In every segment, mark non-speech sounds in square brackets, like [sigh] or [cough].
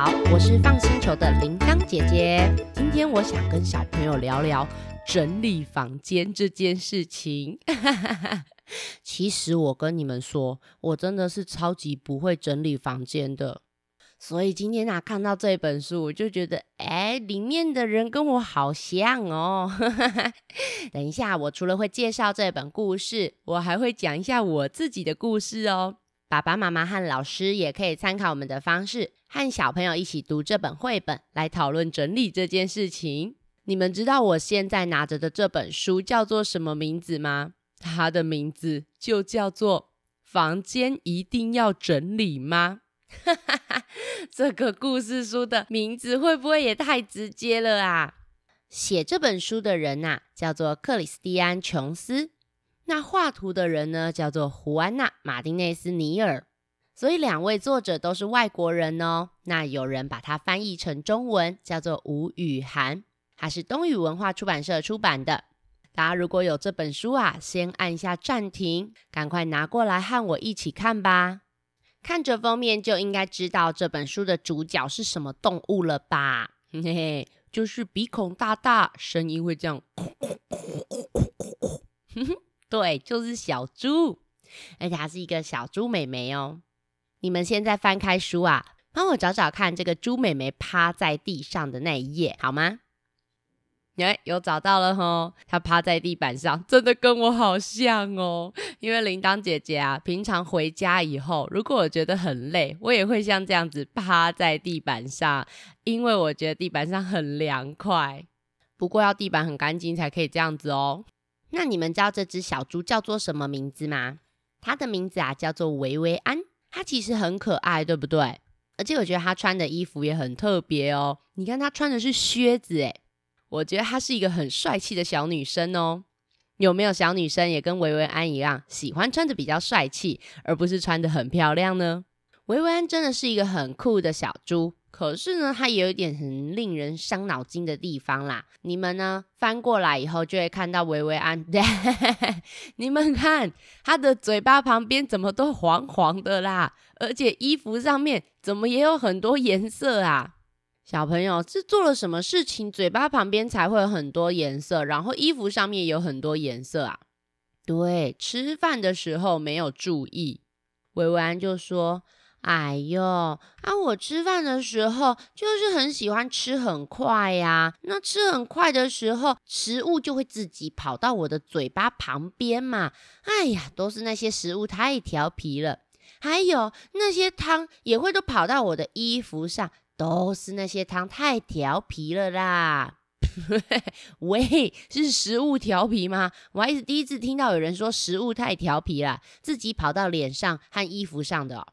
好，我是放星球的铃铛姐姐。今天我想跟小朋友聊聊整理房间这件事情。[laughs] 其实我跟你们说，我真的是超级不会整理房间的。所以今天啊，看到这本书，我就觉得，哎，里面的人跟我好像哦。[laughs] 等一下，我除了会介绍这本故事，我还会讲一下我自己的故事哦。爸爸妈妈和老师也可以参考我们的方式，和小朋友一起读这本绘本，来讨论整理这件事情。你们知道我现在拿着的这本书叫做什么名字吗？它的名字就叫做《房间一定要整理吗》。[laughs] 这个故事书的名字会不会也太直接了啊？写这本书的人呐，叫做克里斯蒂安·琼斯。那画图的人呢，叫做胡安娜·马丁内斯尼尔，所以两位作者都是外国人哦。那有人把它翻译成中文，叫做吴雨涵，它是东宇文化出版社出版的。大家如果有这本书啊，先按一下暂停，赶快拿过来和我一起看吧。看着封面就应该知道这本书的主角是什么动物了吧？嘿嘿，就是鼻孔大大，声音会这样。[laughs] 对，就是小猪，而且还是一个小猪美眉哦。你们现在翻开书啊，帮我找找看这个猪美眉趴在地上的那一页，好吗？哎，有找到了吼！她趴在地板上，真的跟我好像哦。因为铃铛姐姐啊，平常回家以后，如果我觉得很累，我也会像这样子趴在地板上，因为我觉得地板上很凉快。不过要地板很干净才可以这样子哦。那你们知道这只小猪叫做什么名字吗？它的名字啊叫做维维安。它其实很可爱，对不对？而且我觉得它穿的衣服也很特别哦。你看它穿的是靴子，诶我觉得她是一个很帅气的小女生哦。有没有小女生也跟维维安一样，喜欢穿的比较帅气，而不是穿的很漂亮呢？维维安真的是一个很酷的小猪。可是呢，它也有一点很令人伤脑筋的地方啦。你们呢翻过来以后，就会看到维维安。[laughs] 你们看，它的嘴巴旁边怎么都黄黄的啦？而且衣服上面怎么也有很多颜色啊？小朋友是做了什么事情，嘴巴旁边才会有很多颜色，然后衣服上面有很多颜色啊？对，吃饭的时候没有注意。维维安就说。哎呦，啊！我吃饭的时候就是很喜欢吃很快呀。那吃很快的时候，食物就会自己跑到我的嘴巴旁边嘛。哎呀，都是那些食物太调皮了。还有那些汤也会都跑到我的衣服上，都是那些汤太调皮了啦。[laughs] 喂，是食物调皮吗？我还是第一次听到有人说食物太调皮了，自己跑到脸上和衣服上的。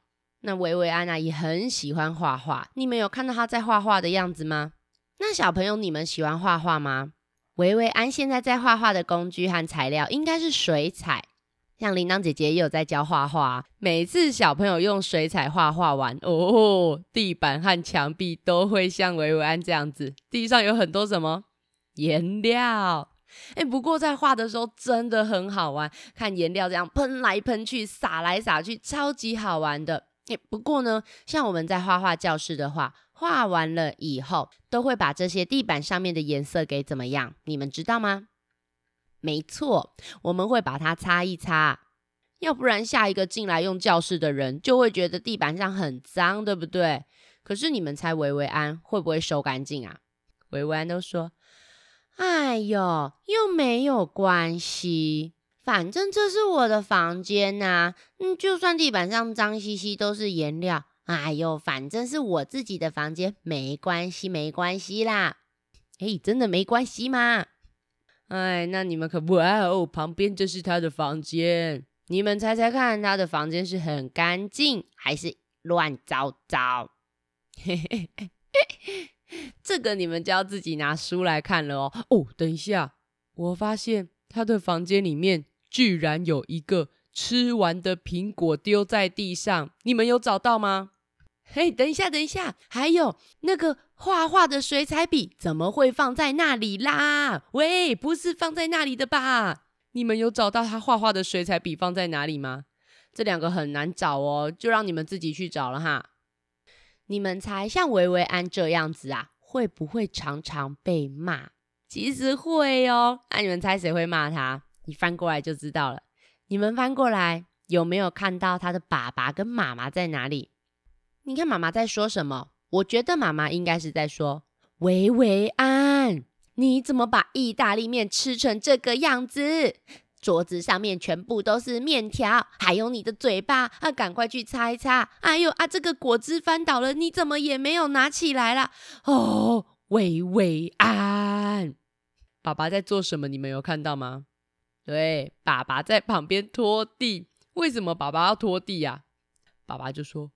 那维维安娜也很喜欢画画，你们有看到她在画画的样子吗？那小朋友，你们喜欢画画吗？维维安现在在画画的工具和材料应该是水彩，像铃铛姐姐也有在教画画。每次小朋友用水彩画画完，哦，地板和墙壁都会像维维安这样子，地上有很多什么颜料。哎，不过在画的时候真的很好玩，看颜料这样喷来喷去，洒来洒去，超级好玩的。诶，不过呢，像我们在画画教室的话，画完了以后，都会把这些地板上面的颜色给怎么样？你们知道吗？没错，我们会把它擦一擦，要不然下一个进来用教室的人就会觉得地板上很脏，对不对？可是你们猜维维安会不会收干净啊？维维安都说：“哎呦，又没有关系。”反正这是我的房间呐，嗯，就算地板上脏兮兮都是颜料，哎呦，反正是我自己的房间，没关系，没关系啦。哎，真的没关系吗？哎，那你们可不哦，旁边这是他的房间，你们猜猜看，他的房间是很干净还是乱糟糟？嘿嘿嘿，这个你们就要自己拿书来看了哦。哦，等一下，我发现他的房间里面。居然有一个吃完的苹果丢在地上，你们有找到吗？嘿，等一下，等一下，还有那个画画的水彩笔怎么会放在那里啦？喂，不是放在那里的吧？你们有找到他画画的水彩笔放在哪里吗？这两个很难找哦，就让你们自己去找了哈。你们猜，像维维安这样子啊，会不会常常被骂？其实会哦。那你们猜谁会骂他？你翻过来就知道了。你们翻过来有没有看到他的爸爸跟妈妈在哪里？你看妈妈在说什么？我觉得妈妈应该是在说：“维维安，你怎么把意大利面吃成这个样子？桌子上面全部都是面条，还有你的嘴巴，啊，赶快去擦一擦！哎呦啊，这个果汁翻倒了，你怎么也没有拿起来啦？哦，维维安，爸爸在做什么？你们有看到吗？对，爸爸在旁边拖地。为什么爸爸要拖地呀？爸爸就说。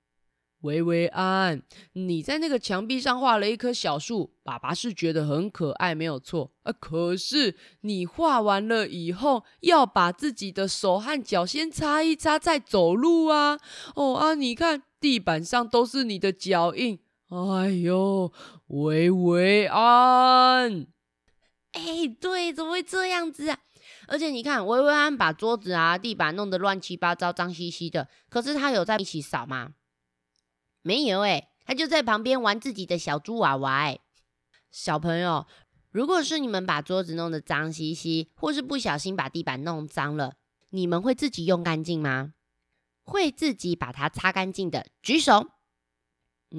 维维安，你在那个墙壁上画了一棵小树，爸爸是觉得很可爱，没有错啊。可是你画完了以后，要把自己的手和脚先擦一擦，再走路啊。哦啊，你看地板上都是你的脚印。哎呦，维维安，哎，对，怎么会这样子啊？而且你看，薇薇安把桌子啊、地板弄得乱七八糟、脏兮兮的，可是他有在一起扫吗？没有哎，他就在旁边玩自己的小猪娃娃哎。小朋友，如果是你们把桌子弄得脏兮兮，或是不小心把地板弄脏了，你们会自己用干净吗？会自己把它擦干净的，举手。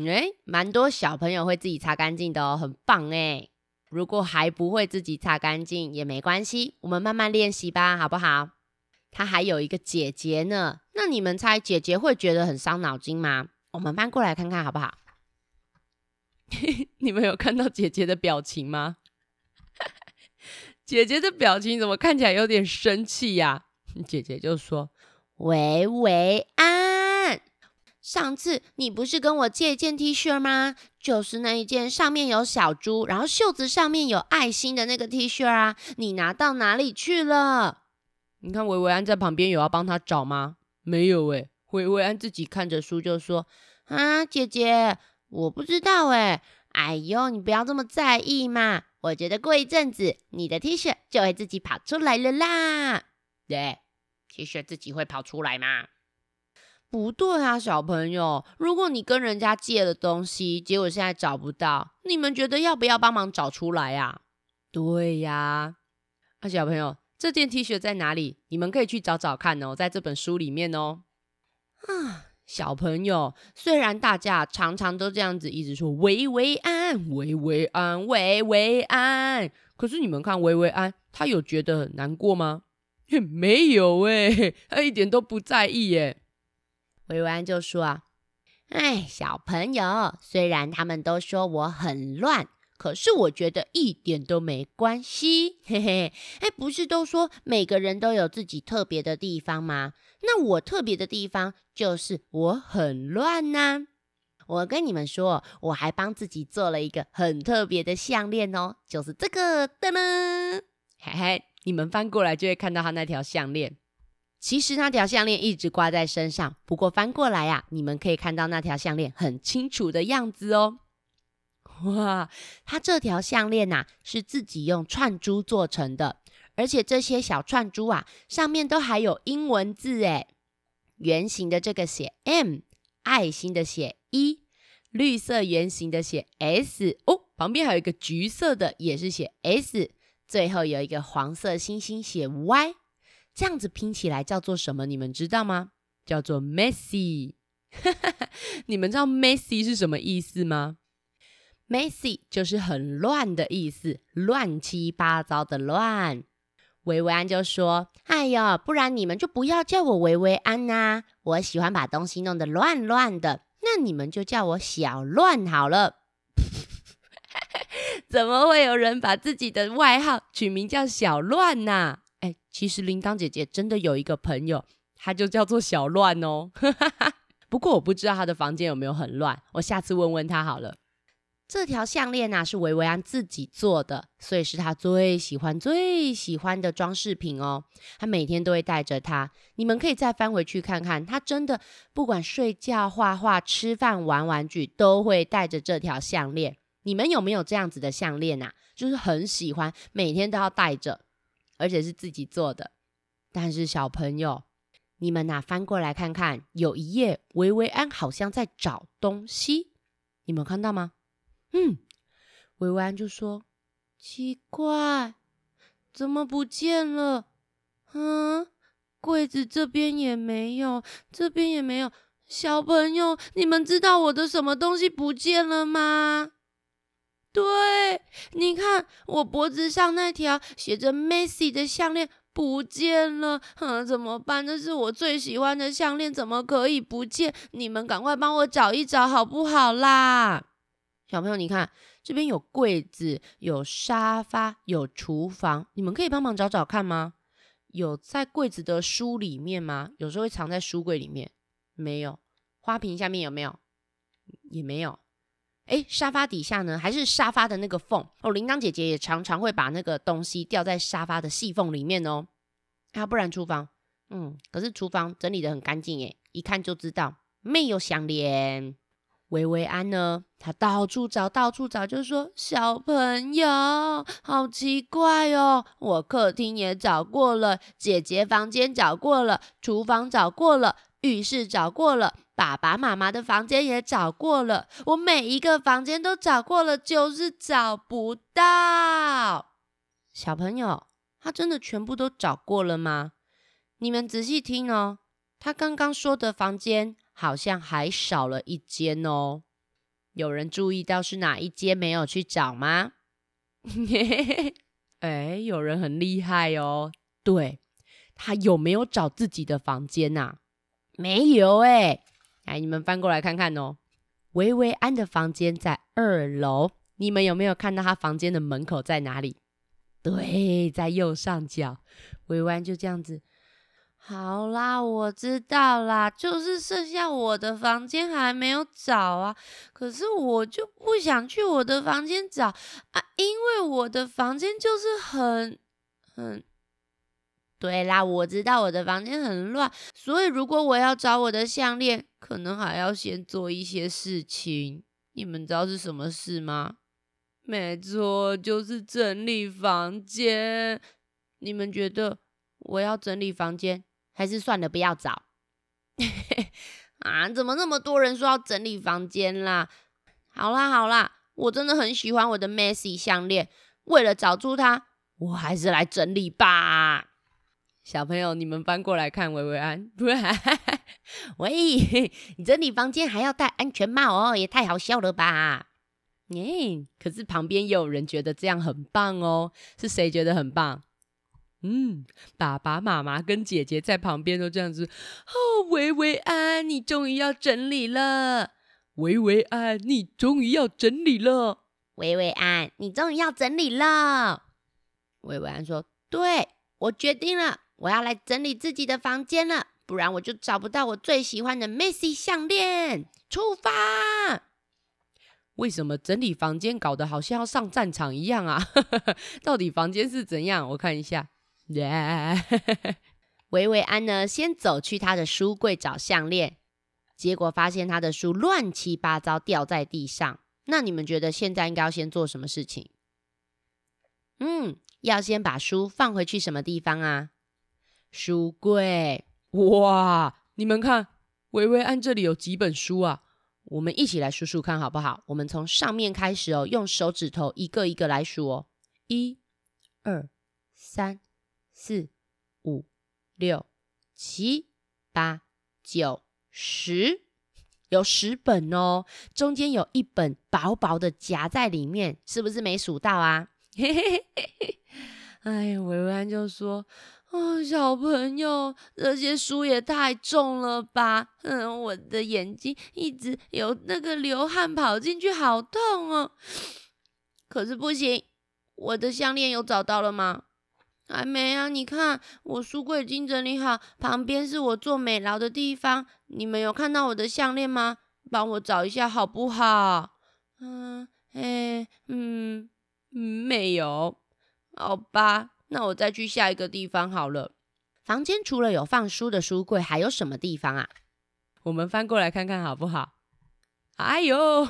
哎，蛮多小朋友会自己擦干净的哦，很棒哎。如果还不会自己擦干净也没关系，我们慢慢练习吧，好不好？他还有一个姐姐呢，那你们猜姐姐会觉得很伤脑筋吗？我们搬过来看看好不好？[laughs] 你们有看到姐姐的表情吗？[laughs] 姐姐的表情怎么看起来有点生气呀？[laughs] 姐姐就说：“喂维安，上次你不是跟我借一件 T 恤吗？就是那一件上面有小猪，然后袖子上面有爱心的那个 T 恤啊，你拿到哪里去了？”你看维维安在旁边有要帮他找吗？没有诶。维维安自己看着书就说：“啊，姐姐，我不知道哎。哎呦，你不要这么在意嘛。我觉得过一阵子，你的 T 恤就会自己跑出来了啦。对，T 恤自己会跑出来吗？不对啊，小朋友，如果你跟人家借了东西，结果现在找不到，你们觉得要不要帮忙找出来呀？对呀。啊，小朋友，这件 T 恤在哪里？你们可以去找找看哦，在这本书里面哦。”啊，小朋友，虽然大家常常都这样子一直说维维安、维维安、维维安，可是你们看维维安，他有觉得很难过吗？没有哎，[laughs] 他一点都不在意耶。维维安就说啊，哎，小朋友，虽然他们都说我很乱。可是我觉得一点都没关系，嘿嘿，哎，不是都说每个人都有自己特别的地方吗？那我特别的地方就是我很乱呐。我跟你们说，我还帮自己做了一个很特别的项链哦，就是这个的呢。嘿嘿，你们翻过来就会看到他那条项链。其实那条项链一直挂在身上，不过翻过来呀，你们可以看到那条项链很清楚的样子哦。哇，它这条项链呐是自己用串珠做成的，而且这些小串珠啊上面都还有英文字诶，圆形的这个写 M，爱心的写一，绿色圆形的写 S 哦，旁边还有一个橘色的也是写 S，最后有一个黄色星星写 Y，这样子拼起来叫做什么？你们知道吗？叫做 messy。[laughs] 你们知道 messy 是什么意思吗？Messy 就是很乱的意思，乱七八糟的乱。维维安就说：“哎呦，不然你们就不要叫我维维安呐，我喜欢把东西弄得乱乱的，那你们就叫我小乱好了。[laughs] ”怎么会有人把自己的外号取名叫小乱呢？其实铃铛姐姐真的有一个朋友，她就叫做小乱哦。[laughs] 不过我不知道她的房间有没有很乱，我下次问问他好了。这条项链呢是维维安自己做的，所以是她最喜欢、最喜欢的装饰品哦。她每天都会带着它。你们可以再翻回去看看，她真的不管睡觉、画画、吃饭、玩玩具，都会带着这条项链。你们有没有这样子的项链啊？就是很喜欢，每天都要戴着，而且是自己做的。但是小朋友，你们呐翻过来看看，有一页维维安好像在找东西。你们看到吗？嗯，维维安就说：“奇怪，怎么不见了？嗯，柜子这边也没有，这边也没有。小朋友，你们知道我的什么东西不见了吗？对，你看我脖子上那条写着 Messi 的项链。”不见了，哼，怎么办？这是我最喜欢的项链，怎么可以不见？你们赶快帮我找一找，好不好啦？小朋友，你看这边有柜子，有沙发，有厨房，你们可以帮忙找找看吗？有在柜子的书里面吗？有时候会藏在书柜里面，没有。花瓶下面有没有？也没有。哎，沙发底下呢？还是沙发的那个缝哦？铃铛姐姐也常常会把那个东西掉在沙发的细缝里面哦。啊，不然厨房，嗯，可是厨房整理的很干净耶，一看就知道没有项链。薇薇安呢？他到处找，到处找，就说小朋友，好奇怪哦，我客厅也找过了，姐姐房间找过了，厨房找过了，浴室找过了。爸爸妈妈的房间也找过了，我每一个房间都找过了，就是找不到。小朋友，他真的全部都找过了吗？你们仔细听哦，他刚刚说的房间好像还少了一间哦。有人注意到是哪一间没有去找吗？[laughs] 哎，有人很厉害哦。对他有没有找自己的房间呐？没有哎。来，你们翻过来看看哦。维维安的房间在二楼，你们有没有看到他房间的门口在哪里？对，在右上角。维维安就这样子。好啦，我知道啦，就是剩下我的房间还没有找啊。可是我就不想去我的房间找啊，因为我的房间就是很很。对啦，我知道我的房间很乱，所以如果我要找我的项链，可能还要先做一些事情。你们知道是什么事吗？没错，就是整理房间。你们觉得我要整理房间，还是算了，不要找？[laughs] 啊，怎么那么多人说要整理房间啦？好啦好啦，我真的很喜欢我的 Messy 项链，为了找出它，我还是来整理吧。小朋友，你们搬过来看维维安，[laughs] 喂，你整理房间还要戴安全帽哦，也太好笑了吧？耶，可是旁边也有人觉得这样很棒哦，是谁觉得很棒？嗯，爸爸妈妈跟姐姐在旁边都这样子。哦，维维安，你终于要整理了。维维安，你终于要整理了。维维安，你终于要整理了。维维安说：“对，我决定了。”我要来整理自己的房间了，不然我就找不到我最喜欢的 Missy 项链。出发！为什么整理房间搞得好像要上战场一样啊？[laughs] 到底房间是怎样？我看一下。[laughs] 维维安呢，先走去他的书柜找项链，结果发现他的书乱七八糟掉在地上。那你们觉得现在应该要先做什么事情？嗯，要先把书放回去什么地方啊？书柜哇！你们看，维维安这里有几本书啊？我们一起来数数看好不好？我们从上面开始哦，用手指头一个一个来数哦。一、二、三、四、五、六、七、八、九、十，有十本哦。中间有一本薄薄的夹在里面，是不是没数到啊？[laughs] 嘿嘿嘿嘿！哎呀，维维安就说。哦，小朋友，这些书也太重了吧！嗯，我的眼睛一直有那个流汗跑进去，好痛哦。可是不行，我的项链有找到了吗？还没啊！你看，我书柜已经整理好，旁边是我做美劳的地方。你们有看到我的项链吗？帮我找一下好不好？嗯，哎，嗯，没有。好吧。那我再去下一个地方好了。房间除了有放书的书柜，还有什么地方啊？我们翻过来看看好不好？哎呦，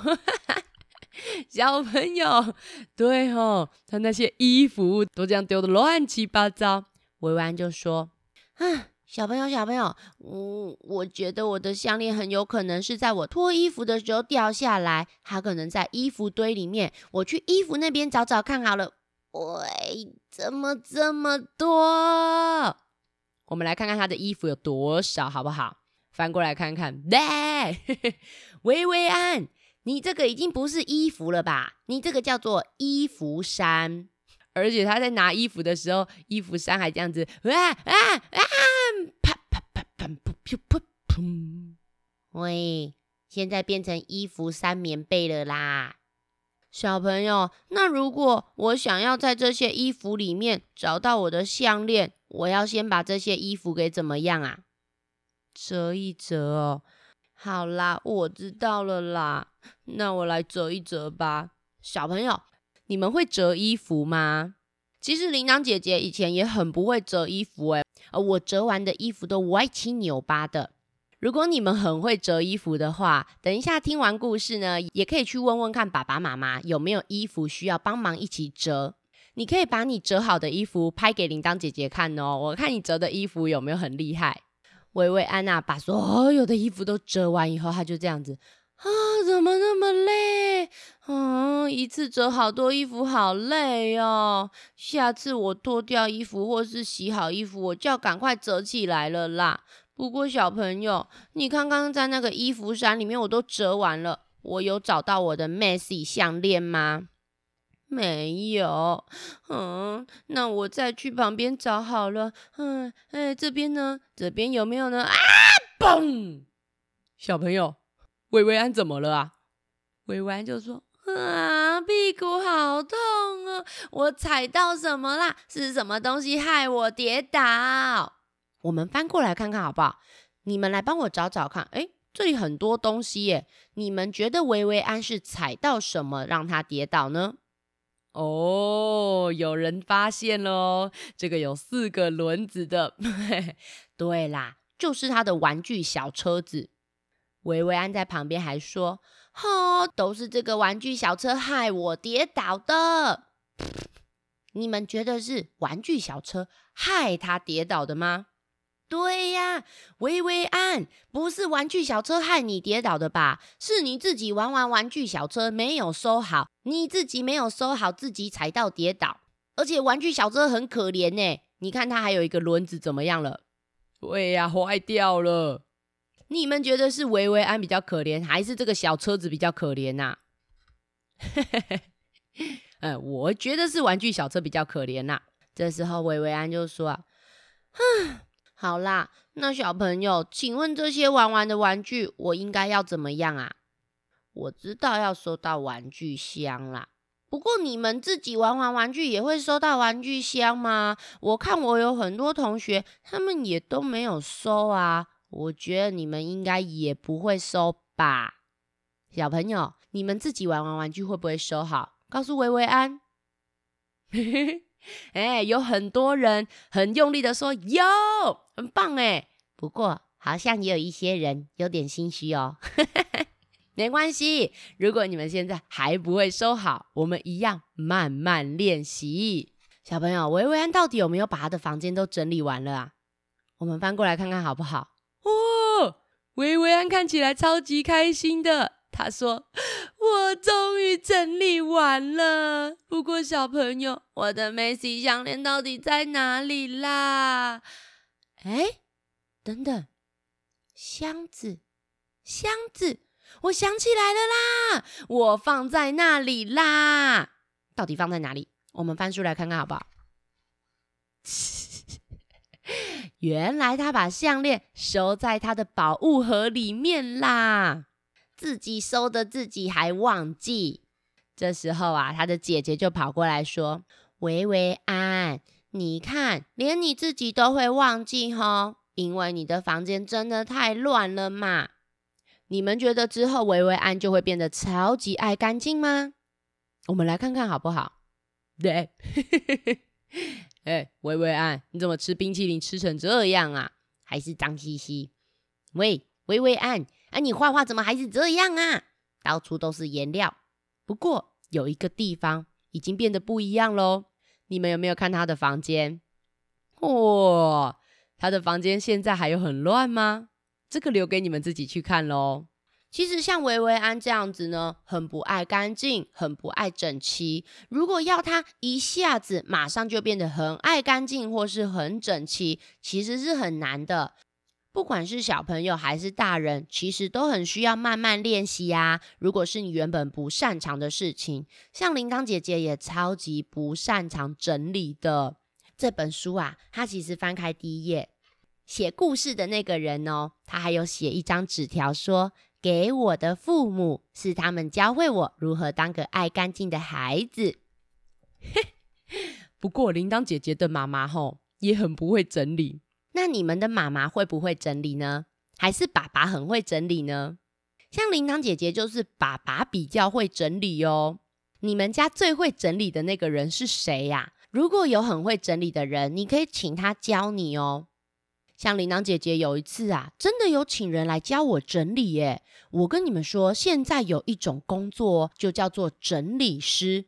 [laughs] 小朋友，对哦，他那些衣服都这样丢的乱七八糟。维安就说：“啊，小朋友，小朋友，嗯，我觉得我的项链很有可能是在我脱衣服的时候掉下来，它可能在衣服堆里面，我去衣服那边找找看好了。喂，怎么这么多？我们来看看他的衣服有多少，好不好？翻过来看看，喂，薇薇安，你这个已经不是衣服了吧？你这个叫做衣服衫。而且他在拿衣服的时候，衣服衫还这样子，啊啊啊！啪啪啪啪噗噗噗噗！喂，现在变成衣服衫棉被了啦，小朋友。那如果我想要在这些衣服里面找到我的项链，我要先把这些衣服给怎么样啊？折一折哦。好啦，我知道了啦。那我来折一折吧，小朋友。你们会折衣服吗？其实铃铛姐姐以前也很不会折衣服，诶，而我折完的衣服都歪七扭八的。如果你们很会折衣服的话，等一下听完故事呢，也可以去问问看爸爸妈妈有没有衣服需要帮忙一起折。你可以把你折好的衣服拍给铃铛姐姐看哦，我看你折的衣服有没有很厉害。薇薇安娜把所有的衣服都折完以后，她就这样子。啊，怎么那么累？嗯，一次折好多衣服，好累哦。下次我脱掉衣服或是洗好衣服，我就要赶快折起来了啦。不过小朋友，你刚刚在那个衣服衫里面，我都折完了，我有找到我的 Messy 项链吗？没有。嗯，那我再去旁边找好了。嗯，哎，这边呢？这边有没有呢？啊，嘣！小朋友。薇薇安怎么了啊？薇薇安就说：“啊，屁股好痛哦，我踩到什么啦？是什么东西害我跌倒？我们翻过来看看好不好？你们来帮我找找看。哎，这里很多东西耶。你们觉得维维安是踩到什么让他跌倒呢？哦，有人发现喽，这个有四个轮子的。[laughs] 对啦，就是他的玩具小车子。”维维安在旁边还说：“哈，都是这个玩具小车害我跌倒的。你们觉得是玩具小车害他跌倒的吗？对呀，薇薇安，不是玩具小车害你跌倒的吧？是你自己玩完玩具小车没有收好，你自己没有收好，自己踩到跌倒。而且玩具小车很可怜呢，你看它还有一个轮子怎么样了？对呀，坏掉了。”你们觉得是薇薇安比较可怜，还是这个小车子比较可怜呐？[laughs] 呃，我觉得是玩具小车比较可怜呐。这时候薇薇安就说：“啊，[sighs] 好啦，那小朋友，请问这些玩玩的玩具，我应该要怎么样啊？我知道要收到玩具箱啦。不过你们自己玩完玩具也会收到玩具箱吗？我看我有很多同学，他们也都没有收啊。”我觉得你们应该也不会收吧，小朋友，你们自己玩完玩具会不会收好？告诉维维安。[laughs] 哎，有很多人很用力的说有，很棒哎。不过好像也有一些人有点心虚哦。[laughs] 没关系，如果你们现在还不会收好，我们一样慢慢练习。小朋友，维维安到底有没有把他的房间都整理完了啊？我们翻过来看看好不好？哦，薇薇安看起来超级开心的。他说：“ [gasps] 我终于整理完了。不过小朋友，我的梅西项链到底在哪里啦？”哎，等等，箱子，箱子，我想起来了啦，我放在那里啦。到底放在哪里？我们翻书来看看好不好？[laughs] 原来他把项链收在他的宝物盒里面啦，自己收的自己还忘记。这时候啊，他的姐姐就跑过来说：“维维安，你看，连你自己都会忘记吼，因为你的房间真的太乱了嘛。你们觉得之后维维安就会变得超级爱干净吗？我们来看看好不好？对。[laughs] ”哎，薇薇安，你怎么吃冰淇淋吃成这样啊？还是脏兮兮？喂，薇薇安，哎，你画画怎么还是这样啊？到处都是颜料。不过有一个地方已经变得不一样喽。你们有没有看他的房间？哇，他的房间现在还有很乱吗？这个留给你们自己去看喽。其实像维维安这样子呢，很不爱干净，很不爱整齐。如果要他一下子马上就变得很爱干净或是很整齐，其实是很难的。不管是小朋友还是大人，其实都很需要慢慢练习呀。如果是你原本不擅长的事情，像铃铛姐姐也超级不擅长整理的。这本书啊，它其实翻开第一页，写故事的那个人哦，他还有写一张纸条说。给我的父母是他们教会我如何当个爱干净的孩子。[laughs] 不过铃铛姐姐的妈妈吼也很不会整理。那你们的妈妈会不会整理呢？还是爸爸很会整理呢？像铃铛姐姐就是爸爸比较会整理哦。你们家最会整理的那个人是谁呀？如果有很会整理的人，你可以请他教你哦。像铃铛姐姐有一次啊，真的有请人来教我整理耶。我跟你们说，现在有一种工作就叫做整理师，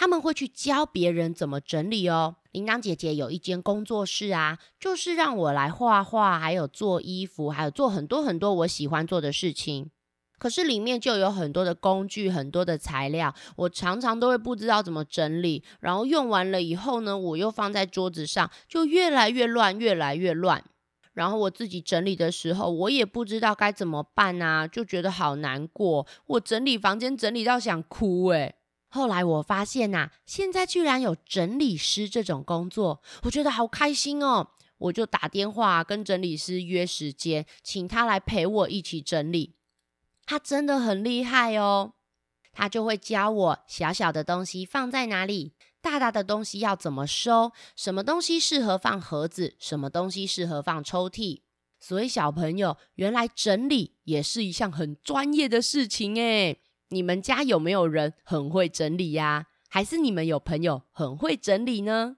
他们会去教别人怎么整理哦。铃铛姐姐有一间工作室啊，就是让我来画画，还有做衣服，还有做很多很多我喜欢做的事情。可是里面就有很多的工具，很多的材料，我常常都会不知道怎么整理，然后用完了以后呢，我又放在桌子上，就越来越乱，越来越乱。然后我自己整理的时候，我也不知道该怎么办啊，就觉得好难过。我整理房间整理到想哭诶。后来我发现呐，现在居然有整理师这种工作，我觉得好开心哦。我就打电话跟整理师约时间，请他来陪我一起整理。他真的很厉害哦，他就会教我小小的东西放在哪里。大大的东西要怎么收？什么东西适合放盒子？什么东西适合放抽屉？所以小朋友，原来整理也是一项很专业的事情诶。你们家有没有人很会整理呀？还是你们有朋友很会整理呢？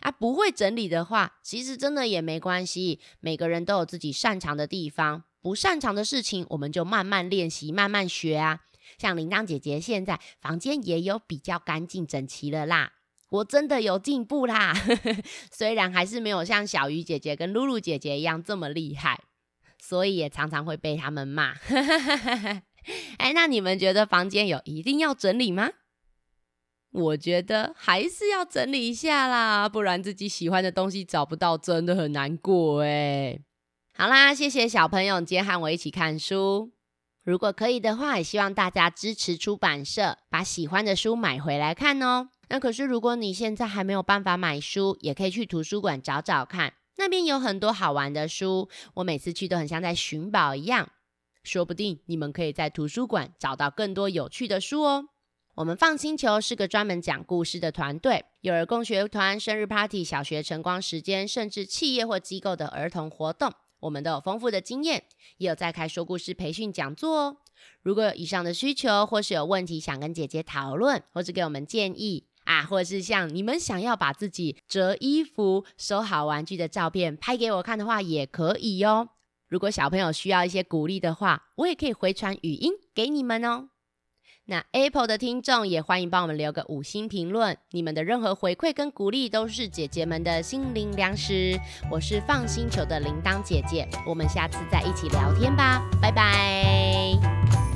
啊，不会整理的话，其实真的也没关系。每个人都有自己擅长的地方，不擅长的事情，我们就慢慢练习，慢慢学啊。像铃铛姐姐现在房间也有比较干净整齐了啦。我真的有进步啦，[laughs] 虽然还是没有像小鱼姐姐跟露露姐姐一样这么厉害，所以也常常会被他们骂。[laughs] [laughs] 哎，那你们觉得房间有一定要整理吗？我觉得还是要整理一下啦，不然自己喜欢的东西找不到，真的很难过哎。好啦，谢谢小朋友今天和我一起看书。如果可以的话，也希望大家支持出版社，把喜欢的书买回来看哦。那可是，如果你现在还没有办法买书，也可以去图书馆找找看，那边有很多好玩的书。我每次去都很像在寻宝一样，说不定你们可以在图书馆找到更多有趣的书哦。我们放星球是个专门讲故事的团队，幼儿共学团、生日 party、小学晨光时间，甚至企业或机构的儿童活动，我们都有丰富的经验，也有在开说故事培训讲座哦。如果有以上的需求，或是有问题想跟姐姐讨论，或是给我们建议。啊，或者是像你们想要把自己折衣服、收好玩具的照片拍给我看的话，也可以哦。如果小朋友需要一些鼓励的话，我也可以回传语音给你们哦。那 Apple 的听众也欢迎帮我们留个五星评论，你们的任何回馈跟鼓励都是姐姐们的心灵粮食。我是放星球的铃铛姐姐，我们下次再一起聊天吧，拜拜。